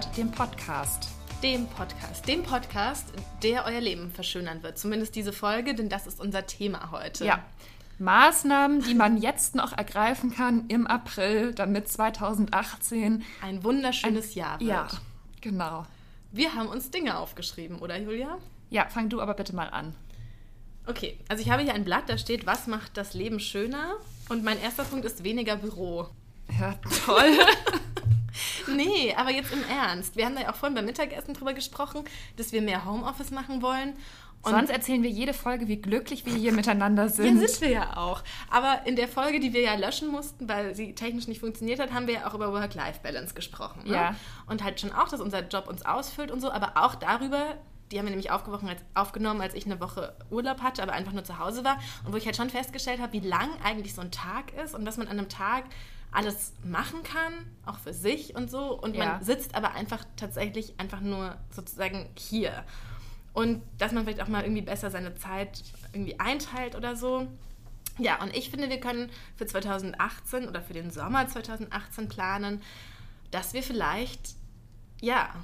World, dem Podcast. Dem Podcast. Dem Podcast, der euer Leben verschönern wird. Zumindest diese Folge, denn das ist unser Thema heute. Ja. Maßnahmen, die man jetzt noch ergreifen kann im April, damit 2018 ein wunderschönes ein, Jahr wird. Ja, genau. Wir haben uns Dinge aufgeschrieben, oder Julia? Ja, fang du aber bitte mal an. Okay, also ich habe hier ein Blatt, da steht, was macht das Leben schöner? Und mein erster Punkt ist weniger Büro. Ja, toll. nee, aber jetzt im Ernst. Wir haben da ja auch vorhin beim Mittagessen drüber gesprochen, dass wir mehr Homeoffice machen wollen. Und Sonst erzählen wir jede Folge, wie glücklich wir hier miteinander sind. Ja, sind wir ja auch. Aber in der Folge, die wir ja löschen mussten, weil sie technisch nicht funktioniert hat, haben wir ja auch über Work-Life-Balance gesprochen. Ne? Ja. Und halt schon auch, dass unser Job uns ausfüllt und so, aber auch darüber, die haben wir nämlich als, aufgenommen, als ich eine Woche Urlaub hatte, aber einfach nur zu Hause war. Und wo ich halt schon festgestellt habe, wie lang eigentlich so ein Tag ist und dass man an einem Tag alles machen kann, auch für sich und so. Und man ja. sitzt aber einfach tatsächlich einfach nur sozusagen hier. Und dass man vielleicht auch mal irgendwie besser seine Zeit irgendwie einteilt oder so. Ja, und ich finde, wir können für 2018 oder für den Sommer 2018 planen, dass wir vielleicht, ja,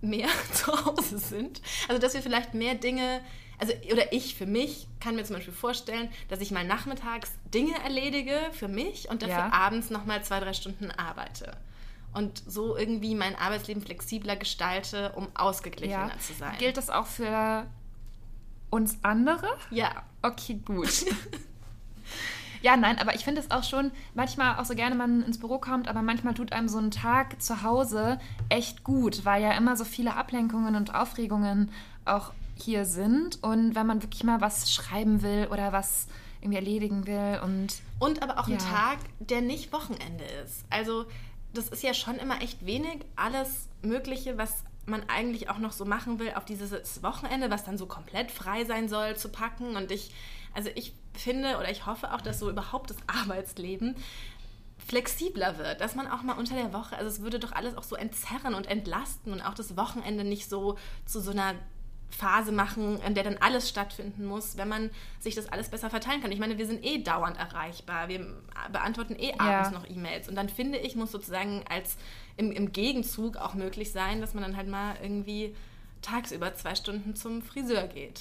mehr zu Hause sind. Also, dass wir vielleicht mehr Dinge, also, oder ich für mich kann mir zum Beispiel vorstellen, dass ich mal nachmittags Dinge erledige für mich und dafür ja. abends nochmal zwei, drei Stunden arbeite. Und so irgendwie mein Arbeitsleben flexibler gestalte, um ausgeglichener ja. zu sein. Gilt das auch für uns andere? Ja. Okay, gut. Ja, nein, aber ich finde es auch schon manchmal auch so gerne man ins Büro kommt, aber manchmal tut einem so ein Tag zu Hause echt gut, weil ja immer so viele Ablenkungen und Aufregungen auch hier sind. Und wenn man wirklich mal was schreiben will oder was irgendwie erledigen will und. Und aber auch ja. ein Tag, der nicht Wochenende ist. Also, das ist ja schon immer echt wenig. Alles Mögliche, was man eigentlich auch noch so machen will, auf dieses Wochenende, was dann so komplett frei sein soll, zu packen. Und ich, also ich finde oder ich hoffe auch, dass so überhaupt das Arbeitsleben flexibler wird, dass man auch mal unter der Woche, also es würde doch alles auch so entzerren und entlasten und auch das Wochenende nicht so zu so einer Phase machen, in der dann alles stattfinden muss, wenn man sich das alles besser verteilen kann. Ich meine, wir sind eh dauernd erreichbar, wir beantworten eh abends ja. noch E-Mails und dann finde ich, muss sozusagen als im, im Gegenzug auch möglich sein, dass man dann halt mal irgendwie tagsüber zwei Stunden zum Friseur geht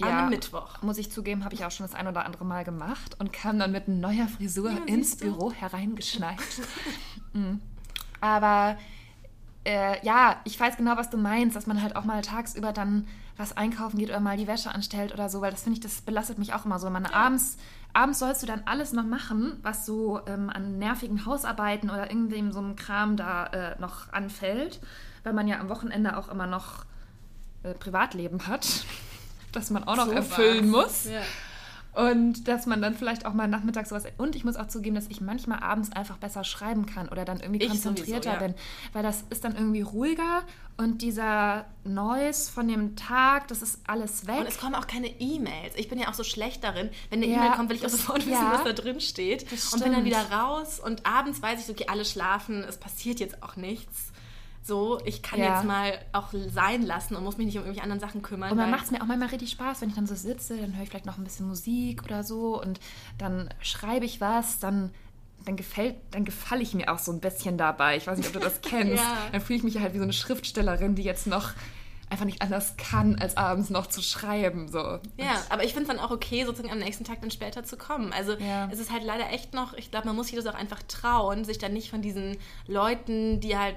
ja, am Mittwoch. Muss ich zugeben, habe ich auch schon das ein oder andere Mal gemacht und kam dann mit neuer Frisur ja, ins Büro hereingeschneit. mhm. Aber äh, ja, ich weiß genau, was du meinst, dass man halt auch mal tagsüber dann was einkaufen geht oder mal die Wäsche anstellt oder so, weil das finde ich, das belastet mich auch immer so. Man ja. abends, abends sollst du dann alles noch machen, was so ähm, an nervigen Hausarbeiten oder irgendwem so einem Kram da äh, noch anfällt, weil man ja am Wochenende auch immer noch äh, Privatleben hat das man auch noch so erfüllen was. muss. Ja. Und dass man dann vielleicht auch mal nachmittags sowas. Und ich muss auch zugeben, dass ich manchmal abends einfach besser schreiben kann oder dann irgendwie ich konzentrierter sowieso, ja. bin. Weil das ist dann irgendwie ruhiger und dieser Noise von dem Tag, das ist alles weg. Und es kommen auch keine E-Mails. Ich bin ja auch so schlecht darin. Wenn eine ja, E-Mail kommt, will ich auch sofort wissen, ja, was da drin steht. Und bin dann wieder raus und abends weiß ich so, okay, alle schlafen, es passiert jetzt auch nichts so, ich kann ja. jetzt mal auch sein lassen und muss mich nicht um irgendwelche anderen Sachen kümmern. Und dann macht es mir auch manchmal richtig Spaß, wenn ich dann so sitze, dann höre ich vielleicht noch ein bisschen Musik oder so und dann schreibe ich was, dann dann gefällt, dann gefalle ich mir auch so ein bisschen dabei. Ich weiß nicht, ob du das kennst. ja. Dann fühle ich mich halt wie so eine Schriftstellerin, die jetzt noch einfach nicht anders kann, als abends noch zu schreiben. So. Ja, und aber ich finde es dann auch okay, sozusagen am nächsten Tag dann später zu kommen. Also ja. es ist halt leider echt noch, ich glaube, man muss sich das auch einfach trauen, sich dann nicht von diesen Leuten, die halt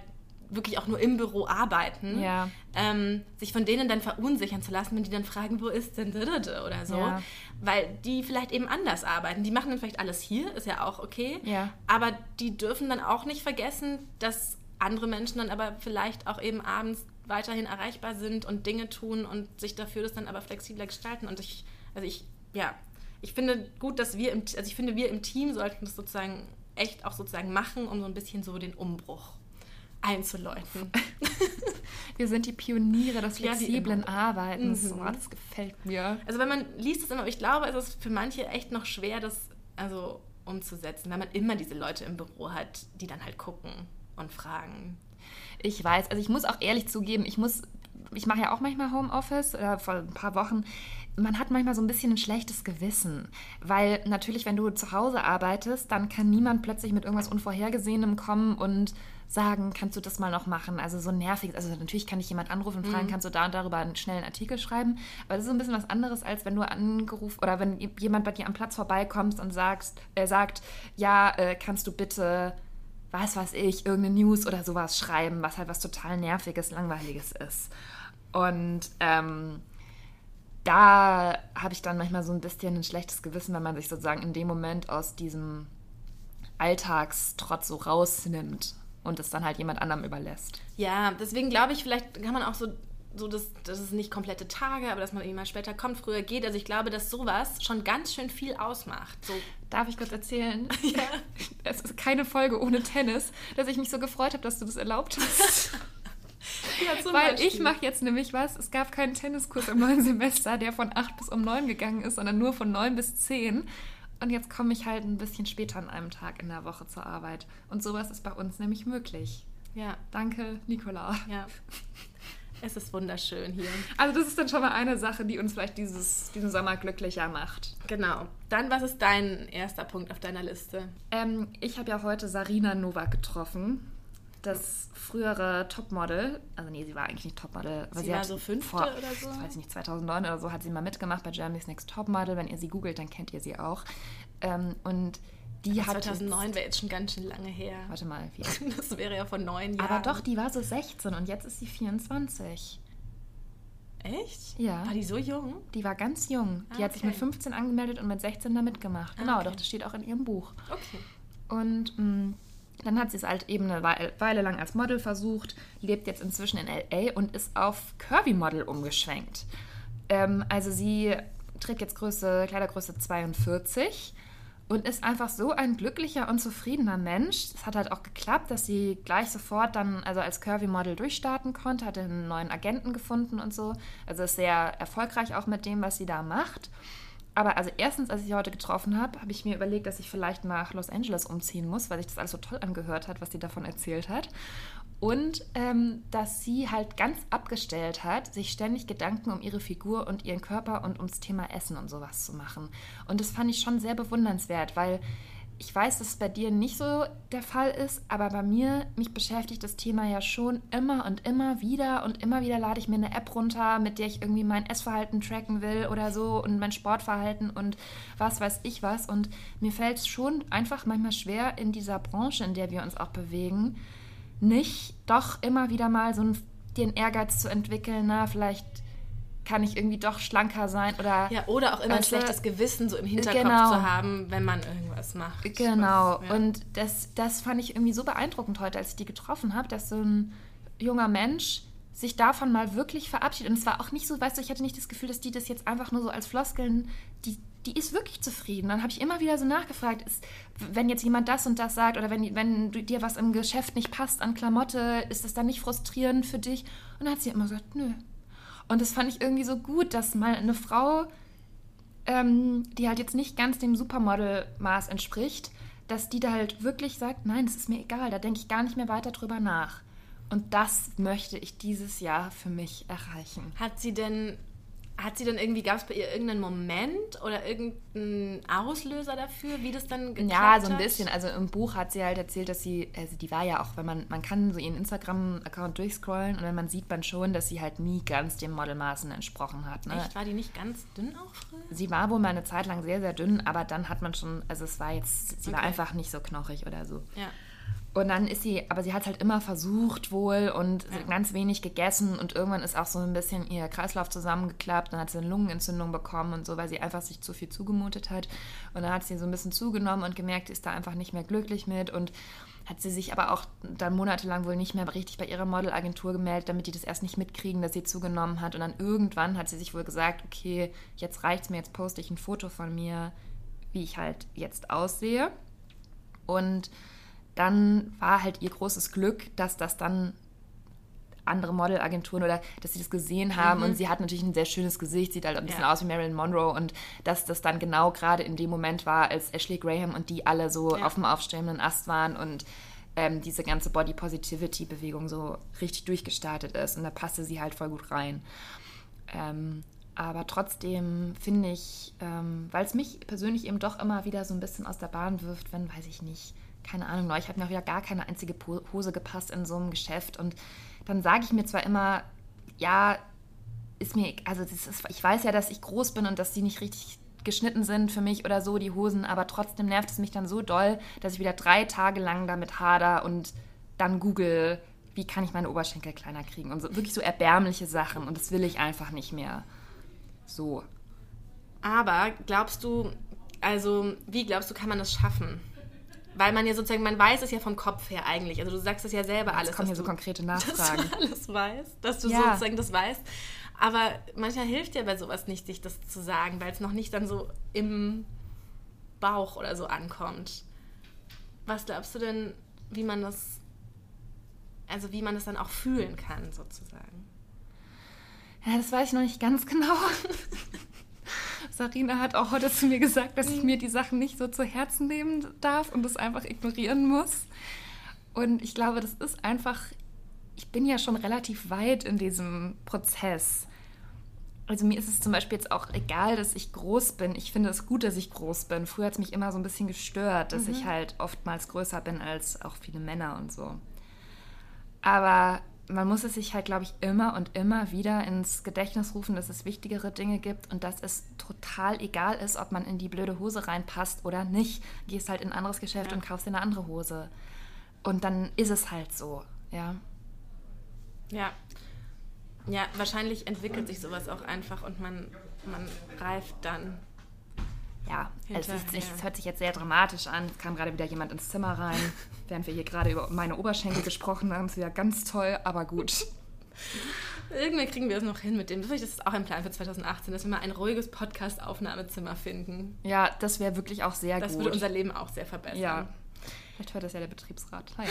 wirklich auch nur im Büro arbeiten, ja. ähm, sich von denen dann verunsichern zu lassen, wenn die dann fragen, wo ist denn oder so, ja. weil die vielleicht eben anders arbeiten. Die machen dann vielleicht alles hier, ist ja auch okay, ja. aber die dürfen dann auch nicht vergessen, dass andere Menschen dann aber vielleicht auch eben abends weiterhin erreichbar sind und Dinge tun und sich dafür das dann aber flexibler gestalten. Und ich, also ich, ja, ich finde gut, dass wir im, also ich finde, wir im Team sollten das sozusagen echt auch sozusagen machen, um so ein bisschen so den Umbruch einzuläuten. Wir sind die Pioniere des flexiblen ja, Arbeitens. Mhm. Oh, das gefällt mir. Also wenn man liest es immer, ich glaube, es ist für manche echt noch schwer, das also umzusetzen, weil man immer diese Leute im Büro hat, die dann halt gucken und fragen. Ich weiß, also ich muss auch ehrlich zugeben, ich muss ich mache ja auch manchmal Homeoffice, äh, vor ein paar Wochen, man hat manchmal so ein bisschen ein schlechtes Gewissen, weil natürlich, wenn du zu Hause arbeitest, dann kann niemand plötzlich mit irgendwas Unvorhergesehenem kommen und sagen, kannst du das mal noch machen? Also so nervig. Also natürlich kann ich jemand anrufen und fragen, mhm. kannst du da und darüber einen schnellen Artikel schreiben? Aber das ist so ein bisschen was anderes, als wenn du angerufen oder wenn jemand bei dir am Platz vorbeikommt und sagst, äh, sagt, ja, äh, kannst du bitte was weiß ich, irgendeine News oder sowas schreiben, was halt was total Nerviges, Langweiliges ist. Und ähm, da habe ich dann manchmal so ein bisschen ein schlechtes Gewissen, wenn man sich sozusagen in dem Moment aus diesem Alltagstrotz so rausnimmt und es dann halt jemand anderem überlässt. Ja, deswegen glaube ich, vielleicht kann man auch so, so dass, dass es nicht komplette Tage, aber dass man irgendwie mal später kommt, früher geht. Also ich glaube, dass sowas schon ganz schön viel ausmacht. So. Darf ich kurz erzählen? Ja. Es ist keine Folge ohne Tennis, dass ich mich so gefreut habe, dass du das erlaubt hast. Ja, Weil Beispiel. ich mache jetzt nämlich was. Es gab keinen Tenniskurs im neuen Semester, der von 8 bis um 9 gegangen ist, sondern nur von 9 bis 10. Und jetzt komme ich halt ein bisschen später an einem Tag in der Woche zur Arbeit. Und sowas ist bei uns nämlich möglich. Ja. Danke, Nicola. Ja. Es ist wunderschön hier. Also das ist dann schon mal eine Sache, die uns vielleicht dieses, diesen Sommer glücklicher macht. Genau. Dann, was ist dein erster Punkt auf deiner Liste? Ähm, ich habe ja heute Sarina Novak getroffen das frühere Topmodel, also nee, sie war eigentlich nicht Topmodel, aber sie, sie war so fünfte vor, oder so? weiß ich nicht, 2009 oder so hat sie mal mitgemacht bei Germany's Next Topmodel. Wenn ihr sie googelt, dann kennt ihr sie auch. Ähm, und die hat 2009 wäre jetzt schon ganz schön lange her. Warte mal, wie Das wäre ja von neun Jahren. Aber doch, die war so 16 und jetzt ist sie 24. Echt? Ja. War die so jung? Die war ganz jung. Die ah, hat sich mit 15 angemeldet und mit 16 da mitgemacht. Genau, ah, okay. doch, das steht auch in ihrem Buch. Okay. Und mh, mm, dann hat sie es halt eben eine Weile lang als Model versucht, lebt jetzt inzwischen in LA und ist auf Curvy-Model umgeschwenkt. Ähm, also sie trägt jetzt Größe, Kleidergröße 42 und ist einfach so ein glücklicher und zufriedener Mensch. Es hat halt auch geklappt, dass sie gleich sofort dann also als Curvy-Model durchstarten konnte, hat einen neuen Agenten gefunden und so. Also ist sehr erfolgreich auch mit dem, was sie da macht. Aber also erstens, als ich sie heute getroffen habe, habe ich mir überlegt, dass ich vielleicht nach Los Angeles umziehen muss, weil sich das alles so toll angehört hat, was sie davon erzählt hat. Und ähm, dass sie halt ganz abgestellt hat, sich ständig Gedanken um ihre Figur und ihren Körper und ums Thema Essen und sowas zu machen. Und das fand ich schon sehr bewundernswert, weil ich weiß, dass es bei dir nicht so der Fall ist, aber bei mir, mich beschäftigt das Thema ja schon immer und immer wieder und immer wieder lade ich mir eine App runter, mit der ich irgendwie mein Essverhalten tracken will oder so und mein Sportverhalten und was weiß ich was. Und mir fällt es schon einfach manchmal schwer in dieser Branche, in der wir uns auch bewegen, nicht doch immer wieder mal so den Ehrgeiz zu entwickeln, na, vielleicht kann ich irgendwie doch schlanker sein oder ja oder auch immer ein schlechtes Gewissen so im Hinterkopf genau. zu haben, wenn man irgendwas macht. Genau. Was, ja. Und das, das fand ich irgendwie so beeindruckend heute, als ich die getroffen habe, dass so ein junger Mensch sich davon mal wirklich verabschiedet. Und es war auch nicht so, weißt du, ich hatte nicht das Gefühl, dass die das jetzt einfach nur so als Floskeln, die, die ist wirklich zufrieden. Dann habe ich immer wieder so nachgefragt, ist, wenn jetzt jemand das und das sagt oder wenn, wenn dir was im Geschäft nicht passt an Klamotte, ist das dann nicht frustrierend für dich? Und dann hat sie immer gesagt, nö, und das fand ich irgendwie so gut, dass mal eine Frau, ähm, die halt jetzt nicht ganz dem Supermodel-Maß entspricht, dass die da halt wirklich sagt, nein, das ist mir egal, da denke ich gar nicht mehr weiter drüber nach. Und das möchte ich dieses Jahr für mich erreichen. Hat sie denn hat sie dann irgendwie, gab es bei ihr irgendeinen Moment oder irgendeinen Auslöser dafür, wie das dann geklappt Ja, so ein bisschen. Also im Buch hat sie halt erzählt, dass sie, also die war ja auch, wenn man, man kann so ihren Instagram-Account durchscrollen und dann man sieht man schon, dass sie halt nie ganz den Modelmaßen entsprochen hat. Ne? Echt? War die nicht ganz dünn auch früher? Sie war wohl mal eine Zeit lang sehr, sehr dünn, aber dann hat man schon, also es war jetzt, sie okay. war einfach nicht so knochig oder so. Ja. Und dann ist sie, aber sie hat halt immer versucht wohl und ja. ganz wenig gegessen und irgendwann ist auch so ein bisschen ihr Kreislauf zusammengeklappt, dann hat sie eine Lungenentzündung bekommen und so, weil sie einfach sich zu viel zugemutet hat. Und dann hat sie so ein bisschen zugenommen und gemerkt, ist da einfach nicht mehr glücklich mit und hat sie sich aber auch dann monatelang wohl nicht mehr richtig bei ihrer Modelagentur gemeldet, damit die das erst nicht mitkriegen, dass sie zugenommen hat. Und dann irgendwann hat sie sich wohl gesagt, okay, jetzt reicht's mir, jetzt poste ich ein Foto von mir, wie ich halt jetzt aussehe. Und dann war halt ihr großes Glück, dass das dann andere Modelagenturen oder dass sie das gesehen haben mhm. und sie hat natürlich ein sehr schönes Gesicht, sieht halt ein bisschen ja. aus wie Marilyn Monroe und dass das dann genau gerade in dem Moment war, als Ashley Graham und die alle so ja. auf dem aufstrebenden Ast waren und ähm, diese ganze Body Positivity Bewegung so richtig durchgestartet ist. Und da passte sie halt voll gut rein. Ähm, aber trotzdem finde ich, ähm, weil es mich persönlich eben doch immer wieder so ein bisschen aus der Bahn wirft, wenn, weiß ich nicht, keine Ahnung, ich habe mir auch wieder gar keine einzige Hose gepasst in so einem Geschäft. Und dann sage ich mir zwar immer, ja, ist mir, also ist, ich weiß ja, dass ich groß bin und dass die nicht richtig geschnitten sind für mich oder so, die Hosen, aber trotzdem nervt es mich dann so doll, dass ich wieder drei Tage lang damit hader und dann google, wie kann ich meine Oberschenkel kleiner kriegen und so, wirklich so erbärmliche Sachen und das will ich einfach nicht mehr. So. Aber glaubst du, also wie glaubst du, kann man das schaffen? Weil man ja sozusagen, man weiß es ja vom Kopf her eigentlich. Also du sagst es ja selber alles. Jetzt kommen hier so konkrete Nachfragen. Dass du alles weißt, dass du ja. sozusagen das weißt. Aber manchmal hilft ja bei sowas nicht, sich das zu sagen, weil es noch nicht dann so im Bauch oder so ankommt. Was glaubst du denn, wie man das, also wie man das dann auch fühlen kann, sozusagen? Ja, das weiß ich noch nicht ganz genau. Sarina hat auch heute zu mir gesagt, dass ich mir die Sachen nicht so zu Herzen nehmen darf und das einfach ignorieren muss. Und ich glaube, das ist einfach, ich bin ja schon relativ weit in diesem Prozess. Also mir ist es zum Beispiel jetzt auch egal, dass ich groß bin. Ich finde es gut, dass ich groß bin. Früher hat es mich immer so ein bisschen gestört, dass mhm. ich halt oftmals größer bin als auch viele Männer und so. Aber man muss es sich halt, glaube ich, immer und immer wieder ins Gedächtnis rufen, dass es wichtigere Dinge gibt und dass es total egal ist, ob man in die blöde Hose reinpasst oder nicht. Gehst halt in ein anderes Geschäft ja. und kaufst dir eine andere Hose. Und dann ist es halt so, ja. Ja. Ja, wahrscheinlich entwickelt sich sowas auch einfach und man, man reift dann. Ja, es, ist, es hört sich jetzt sehr dramatisch an. Es kam gerade wieder jemand ins Zimmer rein, während wir hier gerade über meine Oberschenkel gesprochen haben. Ist ja ganz toll, aber gut. Irgendwann kriegen wir es noch hin mit dem. Das ist auch ein Plan für 2018, dass wir mal ein ruhiges Podcast-Aufnahmezimmer finden. Ja, das wäre wirklich auch sehr das gut. Das würde unser Leben auch sehr verbessern. Ja. Vielleicht hört das ja der Betriebsrat. Naja.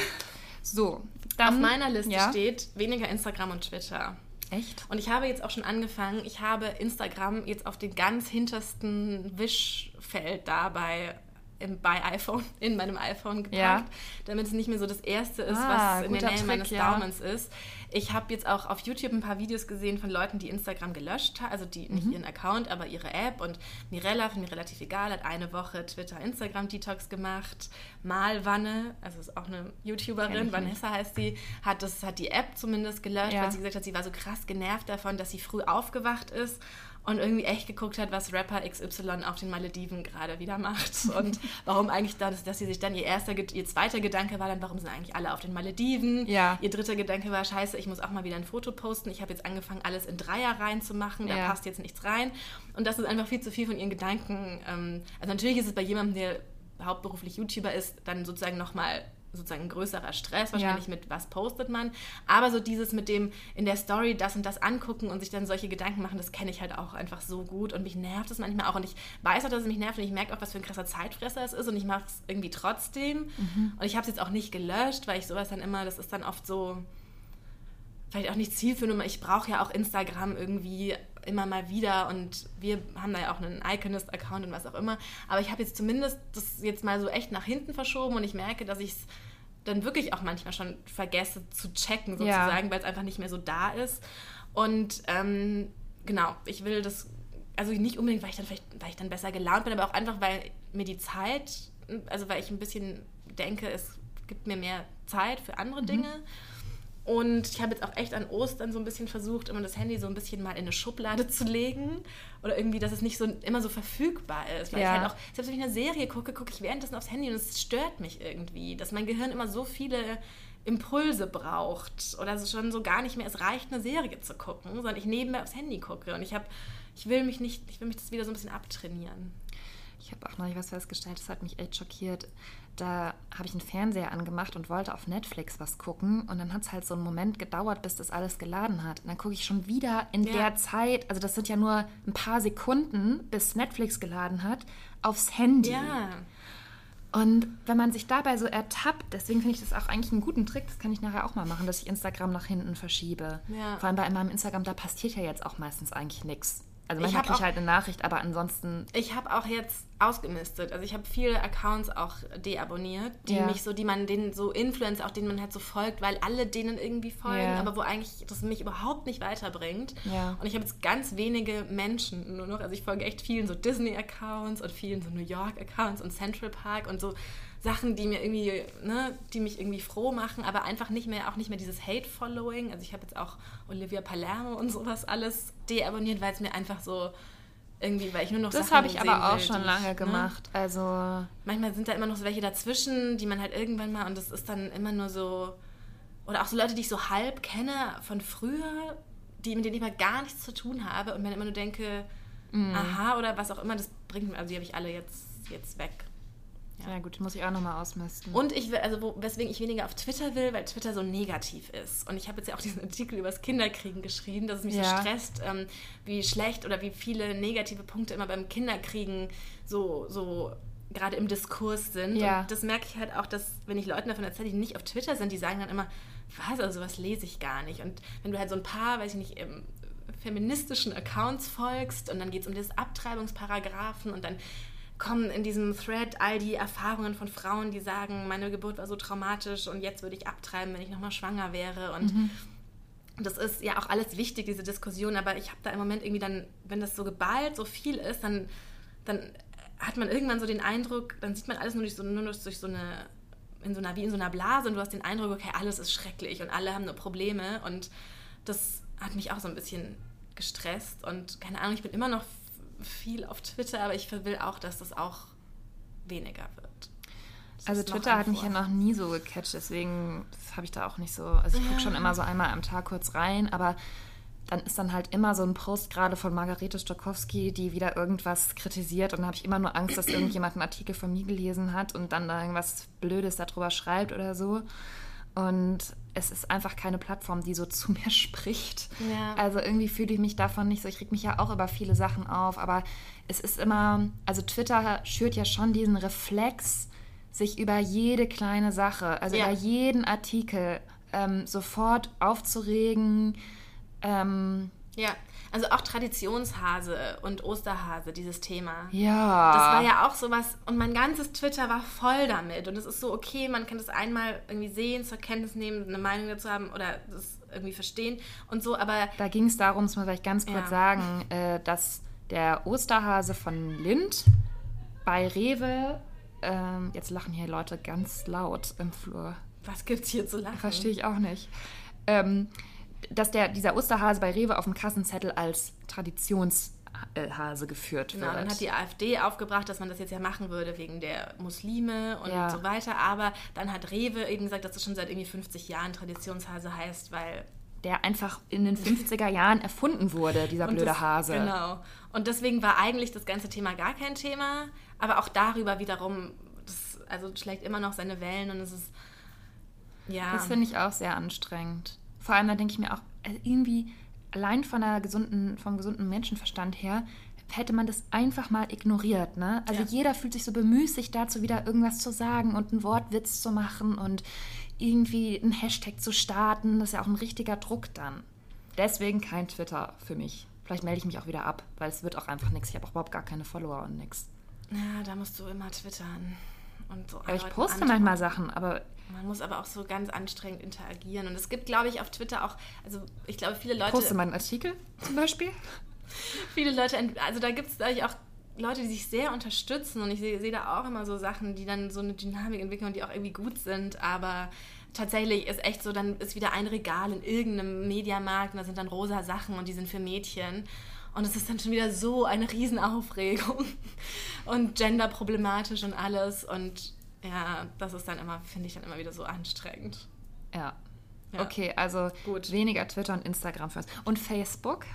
So, dann, Auf meiner Liste ja? steht weniger Instagram und Twitter. Echt? Und ich habe jetzt auch schon angefangen, ich habe Instagram jetzt auf den ganz hintersten Wischfeld da bei im, bei iPhone, in meinem iPhone gepackt, ja. damit es nicht mehr so das erste ist, ah, was in der Nähe Trick, meines ja. Daumens ist. Ich habe jetzt auch auf YouTube ein paar Videos gesehen von Leuten, die Instagram gelöscht haben, also die nicht mhm. ihren Account, aber ihre App. Und Mirella, von mir relativ egal, hat eine Woche Twitter, Instagram Detox gemacht. Malwanne, also ist auch eine YouTuberin, Vanessa heißt sie, hat das, hat die App zumindest gelöscht, ja. weil sie gesagt hat, sie war so krass genervt davon, dass sie früh aufgewacht ist und irgendwie echt geguckt hat, was Rapper XY auf den Malediven gerade wieder macht und warum eigentlich da, dass, dass sie sich dann ihr erster, ihr zweiter Gedanke war dann, warum sind eigentlich alle auf den Malediven? Ja. Ihr dritter Gedanke war, scheiße, ich muss auch mal wieder ein Foto posten. Ich habe jetzt angefangen, alles in Dreier reinzumachen, da ja. passt jetzt nichts rein. Und das ist einfach viel zu viel von ihren Gedanken. Ähm, also natürlich ist es bei jemandem, der hauptberuflich YouTuber ist, dann sozusagen nochmal sozusagen ein größerer Stress, wahrscheinlich ja. mit was postet man. Aber so dieses mit dem in der Story das und das angucken und sich dann solche Gedanken machen, das kenne ich halt auch einfach so gut und mich nervt es manchmal auch. Und ich weiß auch, dass es mich nervt und ich merke auch, was für ein krasser Zeitfresser es ist und ich mache es irgendwie trotzdem. Mhm. Und ich habe es jetzt auch nicht gelöscht, weil ich sowas dann immer, das ist dann oft so, vielleicht auch nicht zielführend. Ich brauche ja auch Instagram irgendwie immer mal wieder und wir haben da ja auch einen Iconist-Account und was auch immer. Aber ich habe jetzt zumindest das jetzt mal so echt nach hinten verschoben und ich merke, dass ich es dann wirklich auch manchmal schon vergesse zu checken, sozusagen, ja. weil es einfach nicht mehr so da ist. Und ähm, genau, ich will das, also nicht unbedingt, weil ich dann vielleicht, weil ich dann besser gelaunt bin, aber auch einfach, weil mir die Zeit, also weil ich ein bisschen denke, es gibt mir mehr Zeit für andere mhm. Dinge. Und ich habe jetzt auch echt an Ostern so ein bisschen versucht, immer das Handy so ein bisschen mal in eine Schublade zu legen. Oder irgendwie, dass es nicht so immer so verfügbar ist. Weil ja. ich halt auch, selbst wenn ich eine Serie gucke, gucke ich währenddessen aufs Handy und es stört mich irgendwie, dass mein Gehirn immer so viele Impulse braucht. Oder so schon so gar nicht mehr, es reicht, eine Serie zu gucken, sondern ich nebenbei aufs Handy gucke. Und ich habe, ich will mich nicht, ich will mich das wieder so ein bisschen abtrainieren. Ich habe auch noch was festgestellt, das hat mich echt schockiert da habe ich einen Fernseher angemacht und wollte auf Netflix was gucken. Und dann hat es halt so einen Moment gedauert, bis das alles geladen hat. Und dann gucke ich schon wieder in ja. der Zeit, also das sind ja nur ein paar Sekunden, bis Netflix geladen hat, aufs Handy. Ja. Und wenn man sich dabei so ertappt, deswegen finde ich das auch eigentlich einen guten Trick, das kann ich nachher auch mal machen, dass ich Instagram nach hinten verschiebe. Ja. Vor allem bei meinem Instagram, da passiert ja jetzt auch meistens eigentlich nichts. Also manchmal kriege ich halt eine Nachricht, aber ansonsten. Ich habe auch jetzt ausgemistet. Also ich habe viele Accounts auch deabonniert, die ja. mich so, die man denen so Influencer, auch denen man halt so folgt, weil alle denen irgendwie folgen, ja. aber wo eigentlich das mich überhaupt nicht weiterbringt. Ja. Und ich habe jetzt ganz wenige Menschen nur noch. Also ich folge echt vielen so Disney-Accounts und vielen so New York-Accounts und Central Park und so Sachen, die mir irgendwie, ne, die mich irgendwie froh machen, aber einfach nicht mehr, auch nicht mehr dieses Hate-Following. Also ich habe jetzt auch Olivia Palermo und sowas alles deabonniert, weil es mir einfach so irgendwie, weil ich nur noch Das habe ich aber auch will, schon lange ich, ne? gemacht. Ne? Also manchmal sind da immer noch so welche dazwischen, die man halt irgendwann mal und das ist dann immer nur so oder auch so Leute, die ich so halb kenne von früher, die mit denen ich mal gar nichts zu tun habe und mir immer nur denke, mm. aha oder was auch immer, das bringt mir, also die habe ich alle jetzt jetzt weg. Ja, gut, muss ich auch nochmal ausmisten. Und ich will, also wo, weswegen ich weniger auf Twitter will, weil Twitter so negativ ist. Und ich habe jetzt ja auch diesen Artikel über das Kinderkriegen geschrieben, dass es mich ja. so stresst, ähm, wie schlecht oder wie viele negative Punkte immer beim Kinderkriegen so, so gerade im Diskurs sind. Ja. Und das merke ich halt auch, dass, wenn ich Leuten davon erzähle, die nicht auf Twitter sind, die sagen dann immer, was, also sowas lese ich gar nicht. Und wenn du halt so ein paar, weiß ich nicht, feministischen Accounts folgst und dann geht es um das Abtreibungsparagraphen und dann kommen in diesem Thread all die Erfahrungen von Frauen, die sagen, meine Geburt war so traumatisch und jetzt würde ich abtreiben, wenn ich nochmal schwanger wäre. Und mhm. das ist ja auch alles wichtig, diese Diskussion, aber ich habe da im Moment irgendwie dann, wenn das so geballt, so viel ist, dann, dann hat man irgendwann so den Eindruck, dann sieht man alles nur durch so, nur durch so eine, in so einer, wie in so einer Blase und du hast den Eindruck, okay, alles ist schrecklich und alle haben nur Probleme und das hat mich auch so ein bisschen gestresst und keine Ahnung, ich bin immer noch viel auf Twitter, aber ich will auch, dass das auch weniger wird. Das also Twitter hat mich ja noch nie so gecatcht, deswegen habe ich da auch nicht so. Also ich gucke schon immer so einmal am Tag kurz rein, aber dann ist dann halt immer so ein Post gerade von Margarete Stokowski, die wieder irgendwas kritisiert und dann habe ich immer nur Angst, dass irgendjemand einen Artikel von mir gelesen hat und dann da irgendwas Blödes darüber schreibt oder so. Und es ist einfach keine Plattform, die so zu mir spricht. Ja. Also irgendwie fühle ich mich davon nicht so. Ich reg mich ja auch über viele Sachen auf, aber es ist immer, also Twitter schürt ja schon diesen Reflex, sich über jede kleine Sache, also ja. über jeden Artikel ähm, sofort aufzuregen. Ähm, ja. Also auch Traditionshase und Osterhase, dieses Thema. Ja. Das war ja auch sowas, und mein ganzes Twitter war voll damit. Und es ist so, okay, man kann das einmal irgendwie sehen, zur Kenntnis nehmen, eine Meinung dazu haben oder das irgendwie verstehen und so, aber. Da ging es darum, das muss man vielleicht ganz kurz ja. sagen, äh, dass der Osterhase von Lind bei Rewe, ähm, jetzt lachen hier Leute ganz laut im Flur. Was gibt's hier zu lachen? Verstehe ich auch nicht. Ähm, dass der, dieser Osterhase bei Rewe auf dem Kassenzettel als Traditionshase geführt wird. Genau, dann hat die AfD aufgebracht, dass man das jetzt ja machen würde wegen der Muslime und ja. so weiter. Aber dann hat Rewe eben gesagt, dass das schon seit irgendwie 50 Jahren Traditionshase heißt, weil der einfach in den 50er Jahren erfunden wurde, dieser blöde das, Hase. Genau. Und deswegen war eigentlich das ganze Thema gar kein Thema, aber auch darüber wiederum, das, also schlägt immer noch seine Wellen und es ist, ja. Das finde ich auch sehr anstrengend. Vor allem, da denke ich mir auch, äh, irgendwie allein von einer gesunden, vom gesunden Menschenverstand her, hätte man das einfach mal ignoriert. Ne? Also ja. jeder fühlt sich so bemüßigt dazu, wieder irgendwas zu sagen und einen Wortwitz zu machen und irgendwie einen Hashtag zu starten. Das ist ja auch ein richtiger Druck dann. Deswegen kein Twitter für mich. Vielleicht melde ich mich auch wieder ab, weil es wird auch einfach nichts. Ich habe auch überhaupt gar keine Follower und nichts. Ja, da musst du immer twittern. Und so aber ich poste manchmal Sachen, aber man muss aber auch so ganz anstrengend interagieren. Und es gibt, glaube ich, auf Twitter auch, also ich glaube, viele Leute. Poste mal einen Artikel zum Beispiel? viele Leute, also da gibt es auch Leute, die sich sehr unterstützen und ich sehe seh da auch immer so Sachen, die dann so eine Dynamik entwickeln und die auch irgendwie gut sind, aber tatsächlich ist echt so, dann ist wieder ein Regal in irgendeinem Mediamarkt und da sind dann rosa Sachen und die sind für Mädchen und es ist dann schon wieder so eine Riesenaufregung und genderproblematisch und alles und ja, das ist dann immer, finde ich dann immer wieder so anstrengend. Ja. ja. Okay, also Gut. weniger Twitter und Instagram für uns. Und Facebook?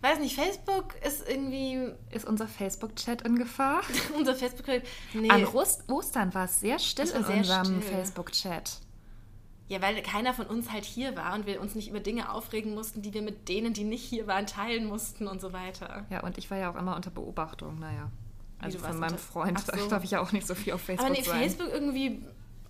Weiß nicht, Facebook ist irgendwie. Ist unser Facebook-Chat in Gefahr? unser Facebook-Chat. Nee. An Ost Ostern war es sehr still in sehr unserem Facebook-Chat. Ja, weil keiner von uns halt hier war und wir uns nicht über Dinge aufregen mussten, die wir mit denen, die nicht hier waren, teilen mussten und so weiter. Ja, und ich war ja auch immer unter Beobachtung, naja. Also von meinem Freund, so. da darf ich ja auch nicht so viel auf Facebook Aber nee, sein. Facebook irgendwie,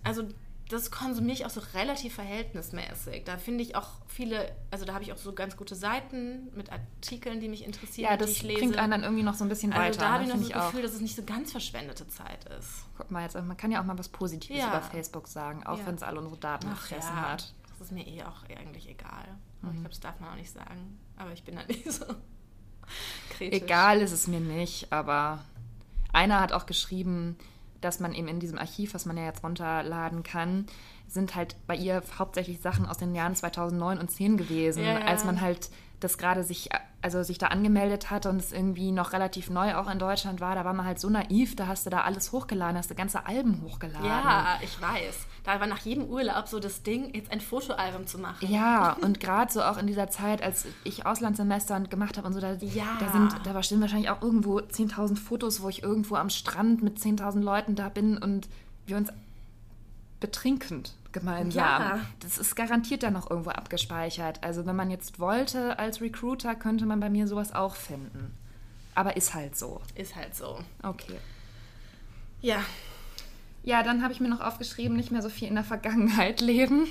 also das konsumiere ich auch so relativ verhältnismäßig. Da finde ich auch viele, also da habe ich auch so ganz gute Seiten mit Artikeln, die mich interessieren, ja, das die ich lese. bringt einen dann irgendwie noch so ein bisschen also weiter. da habe ne? ich noch so das auch. Gefühl, dass es nicht so ganz verschwendete Zeit ist. Guck mal, jetzt, man kann ja auch mal was Positives Ja. über Facebook sagen, auch Ja. wenn es alle unsere Daten gefressen ja, hat. das ist mir eh auch eigentlich egal. Mhm. Ich glaube, das darf man auch nicht sagen. Aber ich bin da nicht so kritisch. Egal ist es mir nicht, aber einer hat auch geschrieben, dass man eben in diesem Archiv, was man ja jetzt runterladen kann, sind halt bei ihr hauptsächlich Sachen aus den Jahren 2009 und 10 gewesen, Ja, ja. als man halt das gerade sich, also sich da angemeldet hat und es irgendwie noch relativ neu auch in Deutschland war, da war man halt so naiv, da hast du da alles hochgeladen, hast du ganze Alben hochgeladen. Ja, ich weiß. Da war nach jedem Urlaub so das Ding, jetzt ein Fotoalbum zu machen. Ja, und gerade so auch in dieser Zeit, als ich Auslandssemester gemacht habe und so, da, Ja. da sind, da war- stehen wahrscheinlich auch irgendwo 10.000 Fotos, wo ich irgendwo am Strand mit 10.000 Leuten da bin und wir uns betrinkend gemeinsam. Ja. Das ist garantiert dann noch irgendwo abgespeichert. Also wenn man jetzt wollte als Recruiter, könnte man bei mir sowas auch finden. Aber ist halt so. Ist halt so. Okay. Ja. Ja, dann habe ich mir noch aufgeschrieben, nicht mehr so viel in der Vergangenheit leben.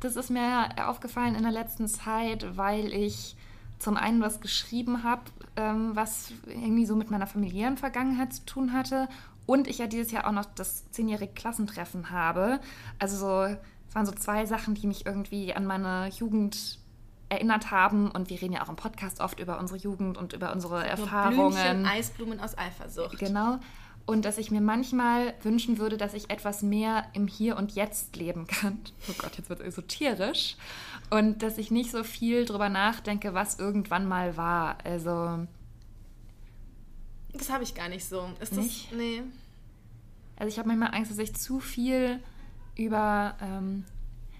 Das ist mir aufgefallen in der letzten Zeit, weil ich zum einen was geschrieben habe, ähm, was irgendwie so mit meiner familiären Vergangenheit zu tun hatte. Und ich ja dieses Jahr auch noch das zehnjährige Klassentreffen habe. Also so, es waren so zwei Sachen, die mich irgendwie an meine Jugend erinnert haben. Und wir reden ja auch im Podcast oft über unsere Jugend und über unsere Erfahrungen. Blümchen, Eisblumen aus Eifersucht. Genau. Und dass ich mir manchmal wünschen würde, dass ich etwas mehr im Hier und Jetzt leben kann. Oh Gott, jetzt wird es esoterisch. Und dass ich nicht so viel drüber nachdenke, was irgendwann mal war. Also, Das habe ich gar nicht so. Ist Nicht? das. Nee. also ich habe manchmal Angst, dass ich zu viel über. Ähm,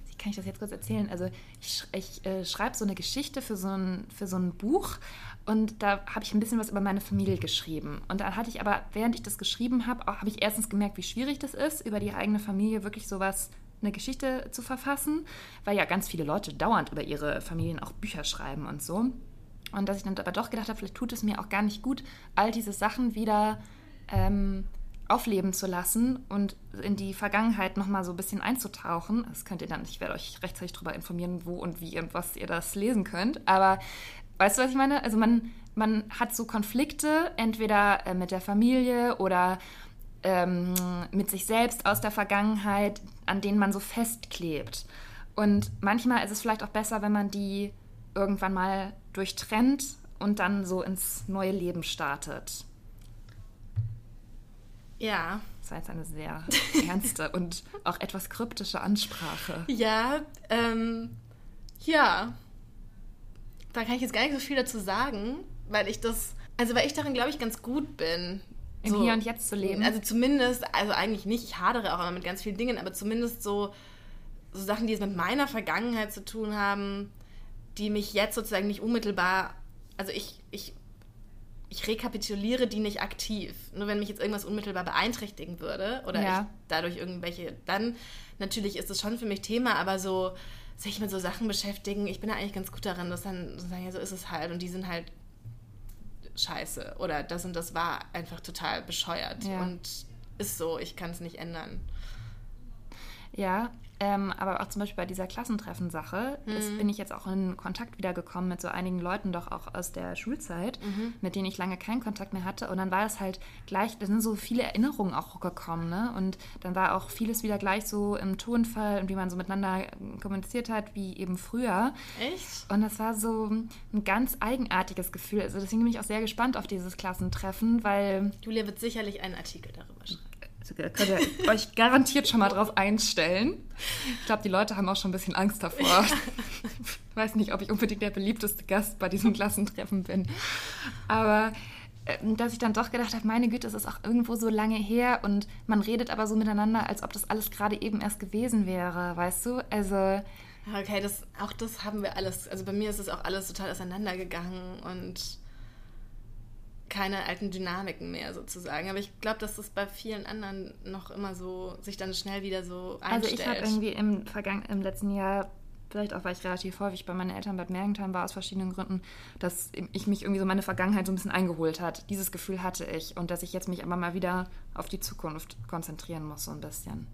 wie kann ich das jetzt kurz erzählen? Also, ich, ich äh, schreibe so eine Geschichte für so ein, für so ein Buch. Und da habe ich ein bisschen was über meine Familie geschrieben. Und dann hatte ich aber, während ich das geschrieben habe, habe ich erstens gemerkt, wie schwierig das ist, über die eigene Familie wirklich sowas, eine Geschichte zu verfassen, weil ja ganz viele Leute dauernd über ihre Familien auch Bücher schreiben und so. Und dass ich dann aber doch gedacht habe, vielleicht tut es mir auch gar nicht gut, all diese Sachen wieder ähm, aufleben zu lassen und in die Vergangenheit nochmal so ein bisschen einzutauchen. Das könnt ihr dann, ich werde euch rechtzeitig darüber informieren, wo und wie und was ihr das lesen könnt. Aber weißt du, was ich meine? Also man, man hat so Konflikte, entweder äh, mit der Familie oder ähm, mit sich selbst aus der Vergangenheit, an denen man so festklebt. Und manchmal ist es vielleicht auch besser, wenn man die irgendwann mal durchtrennt und dann so ins neue Leben startet. Ja. Das war jetzt eine sehr ernste und auch etwas kryptische Ansprache. Ja, ähm, ja. Da kann ich jetzt gar nicht so viel dazu sagen, weil ich das, also weil ich darin, glaube ich, ganz gut bin. Im Hier und Jetzt zu leben. Also zumindest, also eigentlich nicht, ich hadere auch immer mit ganz vielen Dingen, aber zumindest so, so Sachen, die es mit meiner Vergangenheit zu tun haben, die mich jetzt sozusagen nicht unmittelbar, also ich, ich, ich rekapituliere die nicht aktiv. Nur wenn mich jetzt irgendwas unmittelbar beeinträchtigen würde oder Ja. ich dadurch irgendwelche, dann natürlich ist es schon für mich Thema, aber so sich mit so Sachen beschäftigen, ich bin da eigentlich ganz gut darin, dass dann so sagen, ja, so ist es halt und die sind halt scheiße oder das und das war einfach total bescheuert Ja. und ist so, ich kann es nicht ändern. Ja, ähm, aber auch zum Beispiel bei dieser Klassentreffen-Sache Mhm. bin ich jetzt auch in Kontakt wiedergekommen mit so einigen Leuten, doch auch aus der Schulzeit, Mhm. mit denen ich lange keinen Kontakt mehr hatte. Und dann war es halt gleich, da sind so viele Erinnerungen auch gekommen, ne? Und dann war auch vieles wieder gleich so im Tonfall und wie man so miteinander ähm, kommuniziert hat, wie eben früher. Echt? Und das war so ein ganz eigenartiges Gefühl. Also deswegen bin ich auch sehr gespannt auf dieses Klassentreffen, weil Julia wird sicherlich einen Artikel darüber schreiben. Könnt ihr euch garantiert schon mal drauf einstellen. Ich glaube, die Leute haben auch schon ein bisschen Angst davor. Ich weiß nicht, ob ich unbedingt der beliebteste Gast bei diesem Klassentreffen bin. Aber äh, dass ich dann doch gedacht habe, meine Güte, es ist auch irgendwo so lange her und man redet aber so miteinander, als ob das alles gerade eben erst gewesen wäre, weißt du? Also Okay, das, auch das haben wir alles, also bei mir ist es auch alles total auseinandergegangen und keine alten Dynamiken mehr sozusagen. Aber ich glaube, dass das bei vielen anderen noch immer so, sich dann schnell wieder so Also einstellt. ich habe irgendwie im, Vergangen im letzten Jahr, vielleicht auch weil ich relativ häufig bei meinen Eltern Bad Mergentheim war, aus verschiedenen Gründen, dass ich mich irgendwie so meine Vergangenheit so ein bisschen eingeholt hat. Dieses Gefühl hatte ich und dass ich jetzt mich aber mal wieder auf die Zukunft konzentrieren muss, so ein bisschen.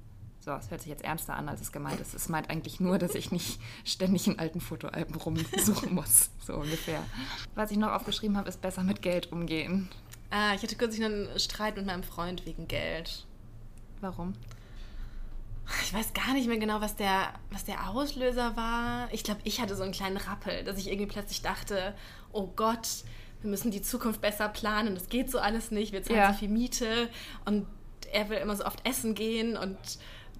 So, es hört sich jetzt ernster an, als es gemeint ist. Es meint eigentlich nur, dass ich nicht ständig in alten Fotoalben rumsuchen muss. So ungefähr. Was ich noch aufgeschrieben habe, ist besser mit Geld umgehen. Ah, ich hatte kürzlich einen Streit mit meinem Freund wegen Geld. Warum? Ich weiß gar nicht mehr genau, was der, was der Auslöser war. Ich glaube, ich hatte so einen kleinen Rappel, dass ich irgendwie plötzlich dachte, oh Gott, wir müssen die Zukunft besser planen, das geht so alles nicht, wir zahlen ja. so viel Miete und er will immer so oft essen gehen und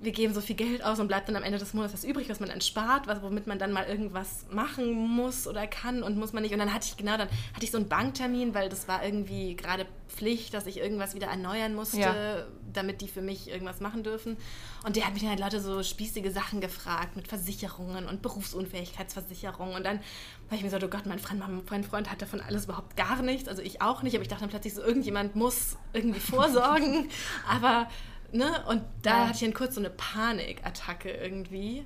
wir geben so viel Geld aus und bleibt dann am Ende des Monats was übrig, was man dann spart, was, womit man dann mal irgendwas machen muss oder kann und muss man nicht. Und dann hatte ich genau, dann hatte ich so einen Banktermin, weil das war irgendwie gerade Pflicht, dass ich irgendwas wieder erneuern musste, ja. damit die für mich irgendwas machen dürfen. Und der hat mich dann halt Leute so spießige Sachen gefragt mit Versicherungen und Berufsunfähigkeitsversicherungen. Und dann habe ich mir gesagt, oh Gott, mein Freund, mein Freund hat davon alles überhaupt gar nichts. Also ich auch nicht, aber ich dachte dann plötzlich so, irgendjemand muss irgendwie vorsorgen. aber Ne? Und da ja. hatte ich dann kurz so eine Panikattacke irgendwie.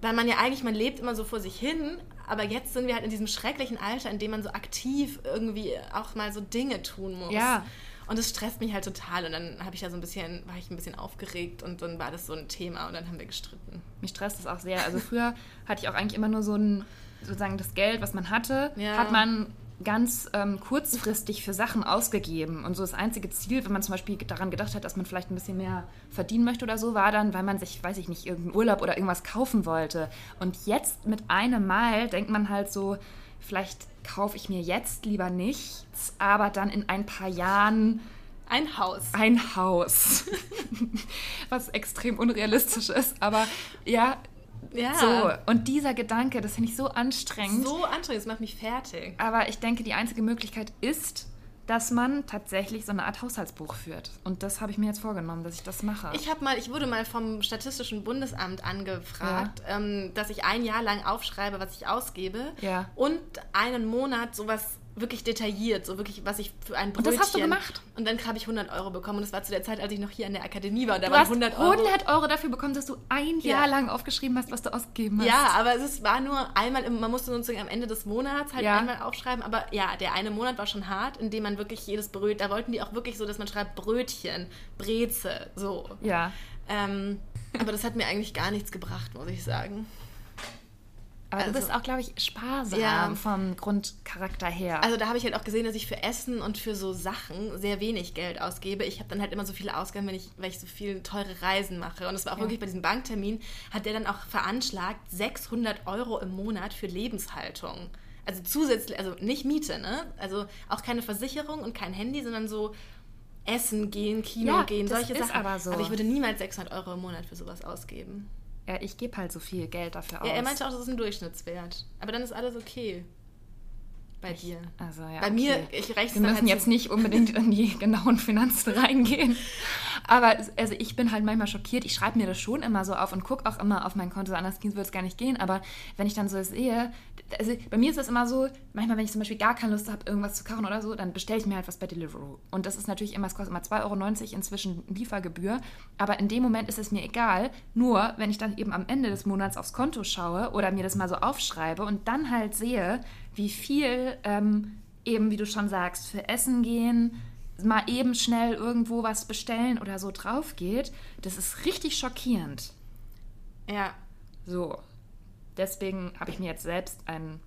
Weil man ja eigentlich, man lebt immer so vor sich hin, aber jetzt sind wir halt in diesem schrecklichen Alter, in dem man so aktiv irgendwie auch mal so Dinge tun muss. Ja. Und es stresst mich halt total. Und dann habe ich da so ein bisschen, war ich ein bisschen aufgeregt und dann war das so ein Thema und dann haben wir gestritten. Mich stresst das auch sehr. Also früher hatte ich auch eigentlich immer nur so ein, sozusagen das Geld, was man hatte, ja. hat man ganz ähm, kurzfristig für Sachen ausgegeben. Und so das einzige Ziel, wenn man zum Beispiel daran gedacht hat, dass man vielleicht ein bisschen mehr verdienen möchte oder so, war dann, weil man sich, weiß ich nicht, irgendeinen Urlaub oder irgendwas kaufen wollte. Und jetzt mit einem Mal denkt man halt so, vielleicht kaufe ich mir jetzt lieber nichts, aber dann in ein paar Jahren ein Haus. Ein Haus. Was extrem unrealistisch ist. Aber ja, ja. So, und dieser Gedanke, das finde ich so anstrengend. So anstrengend, das macht mich fertig. Aber ich denke, die einzige Möglichkeit ist, dass man tatsächlich so eine Art Haushaltsbuch führt. Und das habe ich mir jetzt vorgenommen, dass ich das mache. Ich habe mal, ich wurde mal vom Statistischen Bundesamt angefragt, ja. ähm, dass ich ein Jahr lang aufschreibe, was ich ausgebe. Ja. Und einen Monat sowas wirklich detailliert, so wirklich, was ich für ein Brötchen... Und das hast du gemacht? Und dann habe ich 100 Euro bekommen und das war zu der Zeit, als ich noch hier an der Akademie war. Und da du waren 100 Euro. 100 Euro dafür bekommen, dass du ein Jahr ja. lang aufgeschrieben hast, was du ausgegeben hast. Ja, aber es war nur einmal, man musste sozusagen am Ende des Monats halt ja. einmal aufschreiben, aber ja, der eine Monat war schon hart, in dem man wirklich jedes Brötchen, da wollten die auch wirklich so, dass man schreibt Brötchen, Breze, so. Ja. Ähm, aber das hat mir eigentlich gar nichts gebracht, muss ich sagen. Aber also, du bist auch, glaube ich, sparsam ja. vom Grundcharakter her. Also da habe ich halt auch gesehen, dass ich für Essen und für so Sachen sehr wenig Geld ausgebe. Ich habe dann halt immer so viele Ausgaben, wenn ich, weil ich so viele teure Reisen mache. Und es war auch ja. wirklich bei diesem Banktermin, hat der dann auch veranschlagt 600 Euro im Monat für Lebenshaltung. Also zusätzlich, also nicht Miete, ne? Also auch keine Versicherung und kein Handy, sondern so Essen gehen, Kino ja, gehen, solche Sachen. Aber, so. aber ich würde niemals 600 Euro im Monat für sowas ausgeben. Ja, ich gebe halt so viel Geld dafür aus. Ja, er meinte auch, das ist ein Durchschnittswert. Aber dann ist alles okay. Bei ich, dir. Also, ja, Bei okay. mir, ich rechne Wir müssen halt jetzt so nicht unbedingt in die genauen Finanzen reingehen. Aber also ich bin halt manchmal schockiert. Ich schreibe mir das schon immer so auf und gucke auch immer auf mein Konto. Anders würde es gar nicht gehen. Aber wenn ich dann so sehe, also bei mir ist es immer so, manchmal, wenn ich zum Beispiel gar keine Lust habe, irgendwas zu kochen oder so, dann bestelle ich mir halt was bei Deliveroo. Und das ist natürlich immer, es kostet immer 2,90 Euro inzwischen Liefergebühr. Aber in dem Moment ist es mir egal. Nur, wenn ich dann eben am Ende des Monats aufs Konto schaue oder mir das mal so aufschreibe und dann halt sehe, wie viel ähm, eben, wie du schon sagst, für Essen gehen, mal eben schnell irgendwo was bestellen oder so drauf geht, das ist richtig schockierend. Ja. So. Deswegen habe ich mir jetzt selbst ein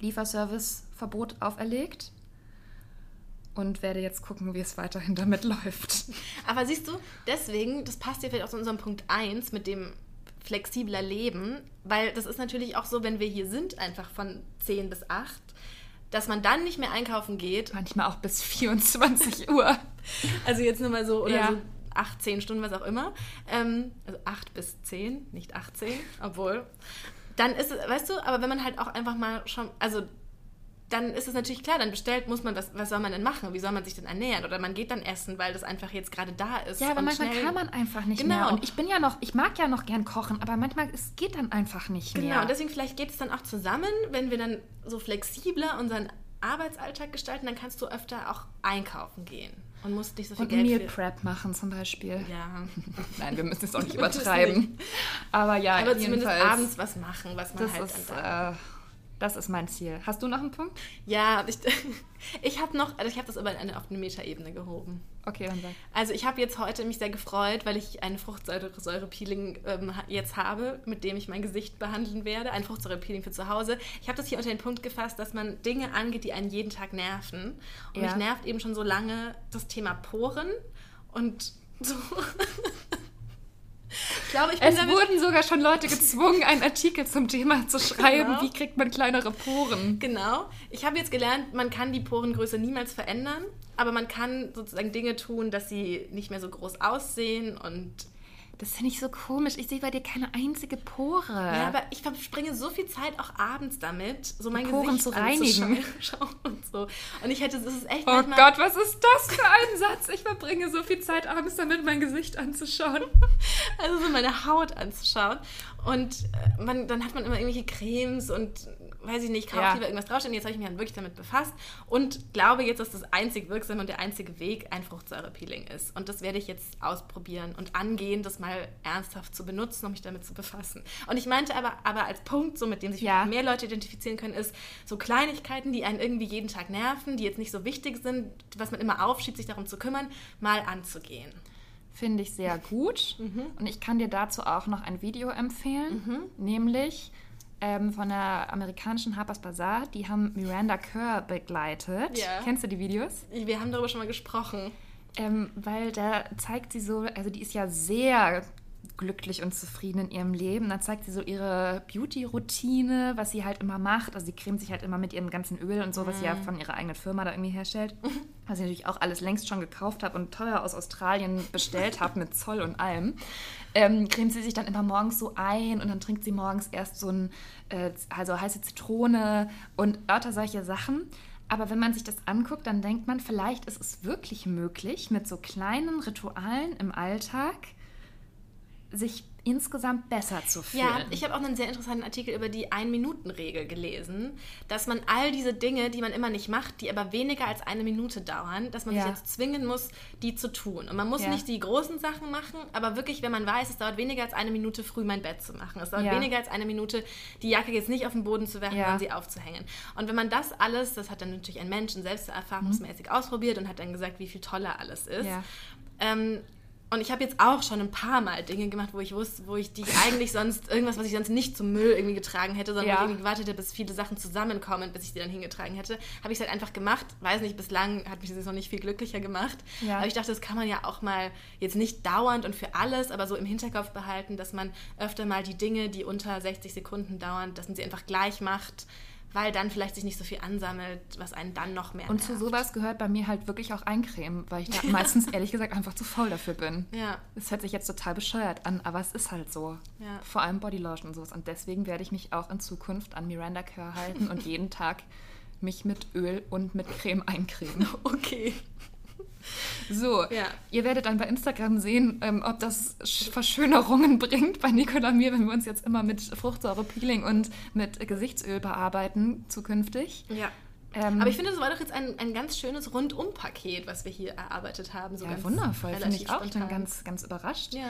Lieferservice-Verbot auferlegt und werde jetzt gucken, wie es weiterhin damit läuft. Aber siehst du, deswegen, das passt ja vielleicht auch zu unserem Punkt 1 mit dem flexibler Leben, weil das ist natürlich auch so, wenn wir hier sind, einfach von 10 bis 8, dass man dann nicht mehr einkaufen geht. Manchmal auch bis 24 Uhr. Also jetzt nur mal so, oder ja. so 8, 10 Stunden, was auch immer. Ähm, also 8 bis 10, nicht 18, obwohl. Dann ist es, weißt du, aber wenn man halt auch einfach mal schon, also dann ist es natürlich klar, dann bestellt muss man, was, was soll man denn machen? Wie soll man sich denn ernähren? Oder man geht dann essen, weil das einfach jetzt gerade da ist. Ja, aber manchmal schnell... kann man einfach nicht genau. mehr. Und ich bin ja noch, ich mag ja noch gern kochen, aber manchmal, es geht dann einfach nicht genau. mehr. Genau, und deswegen vielleicht geht es dann auch zusammen, wenn wir dann so flexibler unseren Arbeitsalltag gestalten, dann kannst du öfter auch einkaufen gehen und musst nicht so viel und Geld Meal Prep machen zum Beispiel. Ja. Nein, wir müssen es auch nicht übertreiben. Aber ja, aber zumindest abends was machen, was man das halt ist, dann äh, das ist mein Ziel. Hast du noch einen Punkt? Ja, ich, ich habe noch, also ich habe das aber auf eine Metaebene gehoben. Okay, dann sag. Also ich habe jetzt heute mich sehr gefreut, weil ich ein Fruchtsäure-Peeling ähm, jetzt habe, mit dem ich mein Gesicht behandeln werde. Ein Fruchtsäure-Peeling für zu Hause. Ich habe das hier unter den Punkt gefasst, dass man Dinge angeht, die einen jeden Tag nerven. Und ja. mich nervt eben schon so lange das Thema Poren und so. Glaube, ich bin es wurden sogar schon Leute gezwungen, einen Artikel zum Thema zu schreiben. Genau. Wie kriegt man kleinere Poren? Genau. Ich habe jetzt gelernt, man kann die Porengröße niemals verändern, aber man kann sozusagen Dinge tun, dass sie nicht mehr so groß aussehen und das finde ich so komisch. Ich sehe bei dir keine einzige Pore. Ja, aber ich verbringe so viel Zeit auch abends damit, so mein Poren Gesicht zu reinigen. Und so. Und ich hätte, das ist echt. Oh Gott, was ist das für ein Satz? Ich verbringe so viel Zeit abends damit, mein Gesicht anzuschauen. Also so meine Haut anzuschauen. Und äh, man, dann hat man immer irgendwelche Cremes und weiß ich nicht, kaufe ja. lieber irgendwas draufstehen. Jetzt habe ich mich dann wirklich damit befasst und glaube jetzt, dass das einzig wirksame und der einzige Weg ein Fruchtsäurepeeling ist. Und das werde ich jetzt ausprobieren und angehen, das mal ernsthaft zu benutzen, um mich damit zu befassen. Und ich meinte aber, aber als Punkt, so mit dem sich ja. mehr Leute identifizieren können, ist so Kleinigkeiten, die einen irgendwie jeden Tag nerven, die jetzt nicht so wichtig sind, was man immer aufschiebt, sich darum zu kümmern, mal anzugehen. Finde ich sehr gut. Mhm. Und ich kann dir dazu auch noch ein Video empfehlen, mhm. nämlich ähm, von der amerikanischen Harper's Bazaar. Die haben Miranda Kerr begleitet. Ja. Kennst du die Videos? Wir haben darüber schon mal gesprochen. Ähm, weil da zeigt sie so, also die ist ja sehr glücklich und zufrieden in ihrem Leben. Da zeigt sie so ihre Beauty-Routine, was sie halt immer macht. Also sie cremt sich halt immer mit ihrem ganzen Öl und so, was sie ja mhm. von ihrer eigenen Firma da irgendwie herstellt. Was ich natürlich auch alles längst schon gekauft habe und teuer aus Australien bestellt habe mit Zoll und allem. Ähm, cremt sie sich dann immer morgens so ein und dann trinkt sie morgens erst so ein, äh, also heiße Zitrone und lauter solche Sachen. Aber wenn man sich das anguckt, dann denkt man, vielleicht ist es wirklich möglich, mit so kleinen Ritualen im Alltag sich insgesamt besser zu fühlen. Ja, ich habe auch einen sehr interessanten Artikel über die Ein-Minuten-Regel gelesen, dass man all diese Dinge, die man immer nicht macht, die aber weniger als eine Minute dauern, dass man ja. sich jetzt zwingen muss, die zu tun. Und man muss ja. nicht die großen Sachen machen, aber wirklich, wenn man weiß, es dauert weniger als eine Minute, früh mein Bett zu machen. Es dauert ja. weniger als eine Minute, die Jacke jetzt nicht auf den Boden zu werfen, sondern sie aufzuhängen. Und wenn man das alles, das hat dann natürlich ein Mensch selbst erfahrungsmäßig mhm. ausprobiert und hat dann gesagt, wie viel toller alles ist. Ähm, und ich habe jetzt auch schon ein paar Mal Dinge gemacht, wo ich wusste, wo ich die eigentlich sonst, irgendwas, was ich sonst nicht zum Müll irgendwie getragen hätte, sondern ja. wo ich irgendwie gewartet hätte, bis viele Sachen zusammenkommen, bis ich die dann hingetragen hätte, habe ich es halt einfach gemacht. Weiß nicht, bislang hat mich das noch nicht viel glücklicher gemacht. Ja. Aber ich dachte, das kann man ja auch mal jetzt nicht dauernd und für alles, aber so im Hinterkopf behalten, dass man öfter mal die Dinge, die unter 60 Sekunden dauern, dass man sie einfach gleich macht weil dann vielleicht sich nicht so viel ansammelt, was einen dann noch mehr Und nervt. zu sowas gehört bei mir halt wirklich auch Eincremen, weil ich da meistens ehrlich gesagt einfach zu faul dafür bin. Ja. Es hört sich jetzt total bescheuert an, aber es ist halt so. Ja. Vor allem Bodylotion und sowas. Und deswegen werde ich mich auch in Zukunft an Miranda Kerr halten und jeden Tag mich mit Öl und mit Creme eincremen. Okay. So, ja. ihr werdet dann bei Instagram sehen, ähm, ob das Verschönerungen bringt bei Nicola mir, wenn wir uns jetzt immer mit Fruchtsäure-Peeling und mit Gesichtsöl bearbeiten zukünftig. Ja. Ähm, Aber ich finde, das war doch jetzt ein, ein ganz schönes Rundum-Paket, was wir hier erarbeitet haben. So ja, wundervoll, finde ich auch. Ich bin ganz, ganz überrascht. Ja.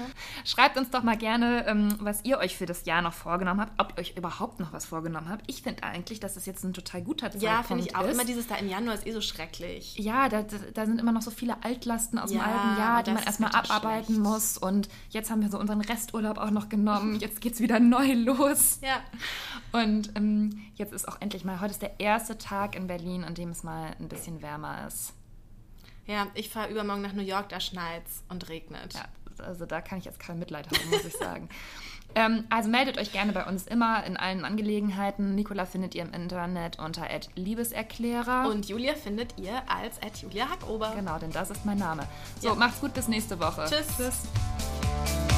Schreibt uns doch mal gerne, ähm, was ihr euch für das Jahr noch vorgenommen habt, ob ihr euch überhaupt noch was vorgenommen habt. Ich finde eigentlich, dass das jetzt ein total guter Zeitpunkt ist. Ja, finde ich auch. Ist. Immer dieses da im Januar ist eh so schrecklich. Ja, da, da sind immer noch so viele Altlasten aus ja, dem alten Jahr, die man erstmal abarbeiten schlecht. muss. Und jetzt haben wir so unseren Resturlaub auch noch genommen. Jetzt geht es wieder neu los. Ja. Und ähm, jetzt ist auch endlich mal, heute ist der erste Tag in Berlin Berlin, an dem es mal ein bisschen wärmer ist. Ja, ich fahre übermorgen nach New York, da schneit und regnet. Ja, also da kann ich jetzt kein Mitleid haben, muss ich sagen. Ähm, also meldet euch gerne bei uns immer in allen Angelegenheiten. Nicola findet ihr im Internet unter Liebeserklärer. Und Julia findet ihr als Julia Hackober. Genau, denn das ist mein Name. So, ja. macht's gut, bis nächste Woche. Tschüss. Tschüss.